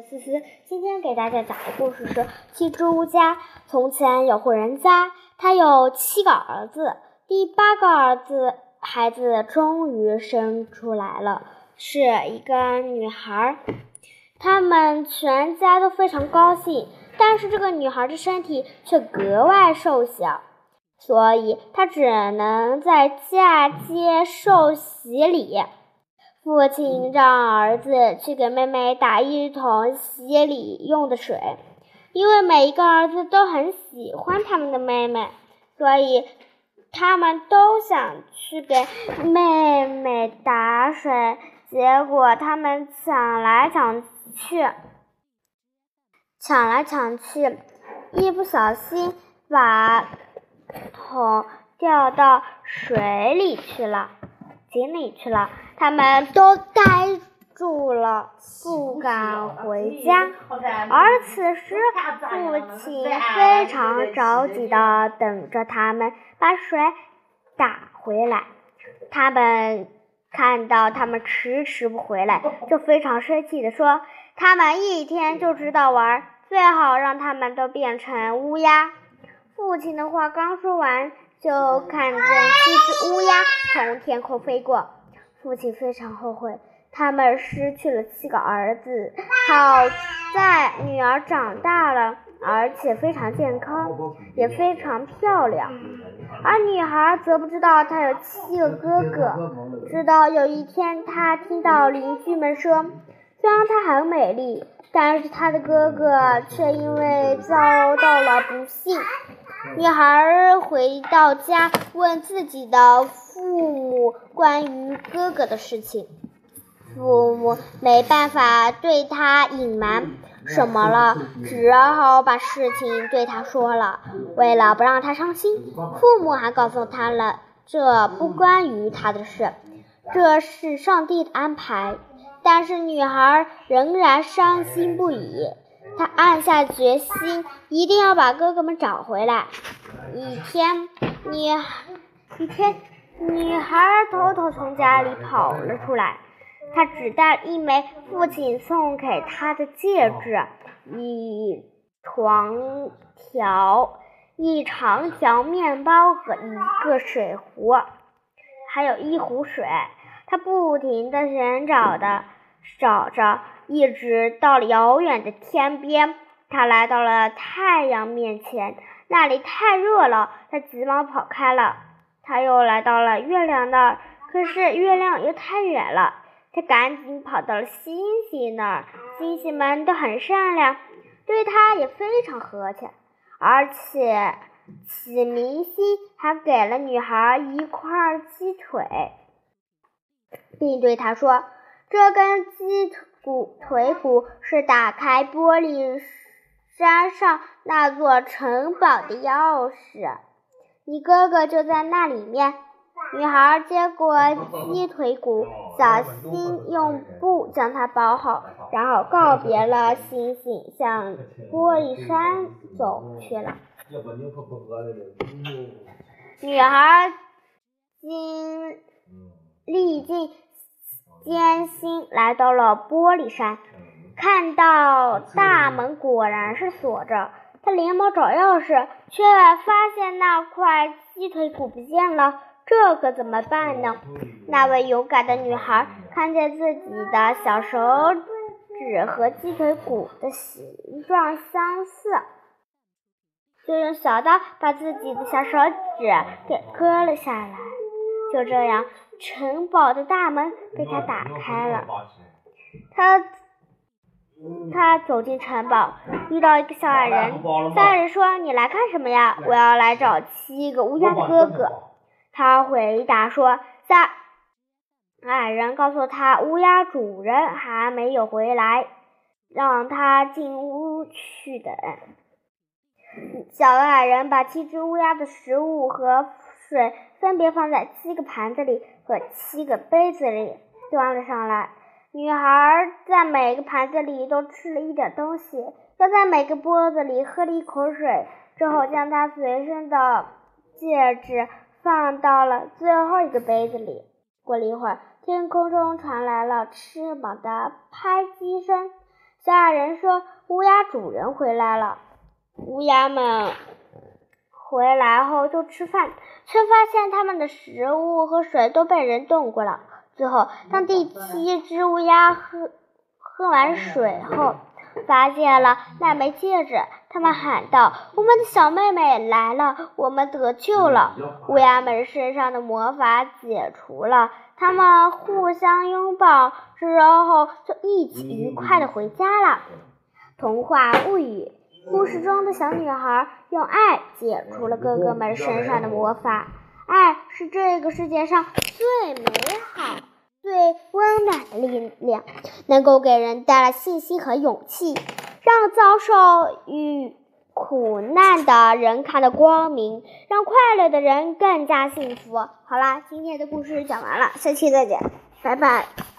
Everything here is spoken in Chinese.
思思今天给大家讲的故事是《七只乌鸦》。从前有户人家，他有七个儿子，第八个儿子孩子终于生出来了，是一个女孩。他们全家都非常高兴，但是这个女孩的身体却格外瘦小，所以她只能在嫁接受洗礼。父亲让儿子去给妹妹打一桶洗礼用的水，因为每一个儿子都很喜欢他们的妹妹，所以他们都想去给妹妹打水。结果他们抢来抢去，抢来抢去，一不小心把桶掉到水里去了，井里去了。他们都呆住了，不敢回家。而此时，父亲非常着急的等着他们把水打回来。他们看到他们迟迟不回来，就非常生气的说：“他们一天就知道玩，最好让他们都变成乌鸦。”父亲的话刚说完，就看见七只乌鸦从天空飞过。父亲非常后悔，他们失去了七个儿子。好在女儿长大了，而且非常健康，也非常漂亮。而女孩则不知道她有七个哥哥。直到有一天，她听到邻居们说，虽然她很美丽，但是她的哥哥却因为遭到了不幸。女孩回到家，问自己的父母关于哥哥的事情。父母没办法对她隐瞒什么了，只好把事情对她说了。为了不让她伤心，父母还告诉她了这不关于她的事，这是上帝的安排。但是女孩仍然伤心不已。他暗下决心，一定要把哥哥们找回来。一天，女一天，女孩偷偷从家里跑了出来。她只带一枚父亲送给她的戒指，一长条一长条面包和一个水壶，还有一壶水。她不停地寻找的找着。一直到了遥远的天边，他来到了太阳面前，那里太热了，他急忙跑开了。他又来到了月亮那儿，可是月亮又太远了，他赶紧跑到了星星那儿。星星们都很善良，对他也非常和气，而且启明星还给了女孩一块鸡腿，并对他说：“这根鸡腿。”骨腿骨是打开玻璃山上那座城堡的钥匙，你哥哥就在那里面。女孩接过鸡腿骨，小心用布将它包好，然后告别了星星，向玻璃山走去了。女孩经历尽。艰辛来到了玻璃山，看到大门果然是锁着，他连忙找钥匙，却发现那块鸡腿骨不见了，这可怎么办呢？那位勇敢的女孩看见自己的小手指和鸡腿骨的形状相似，就用小刀把自己的小手指给割了下来，就这样。城堡的大门被他打开了，他他走进城堡，遇到一个小矮人。小矮人说：“你来干什么呀？”“我要来找七个乌鸦的哥哥。”他回答说：“在。”矮人告诉他，乌鸦主人还没有回来，让他进屋去等。小矮人把七只乌鸦的食物和水分别放在七个盘子里。和七个杯子里端了上来，女孩在每个盘子里都吃了一点东西，又在每个钵子里喝了一口水，之后将她随身的戒指放到了最后一个杯子里。过了一会儿，天空中传来了翅膀的拍击声，小矮人说：“乌鸦主人回来了。”乌鸦们回来后就吃饭，却发现他们的食物和水都被人动过了。最后，当第七只乌鸦喝喝完水后，发现了那枚戒指，他们喊道：“我们的小妹妹来了，我们得救了！”乌鸦们身上的魔法解除了，他们互相拥抱之后，就一起愉快的回家了。童话物语，故事中的小女孩用爱解除了哥哥们身上的魔法。爱是这个世界上最美好。最温暖的力量，能够给人带来信心和勇气，让遭受与苦难的人看到光明，让快乐的人更加幸福。好啦，今天的故事讲完了，下期再见，拜拜。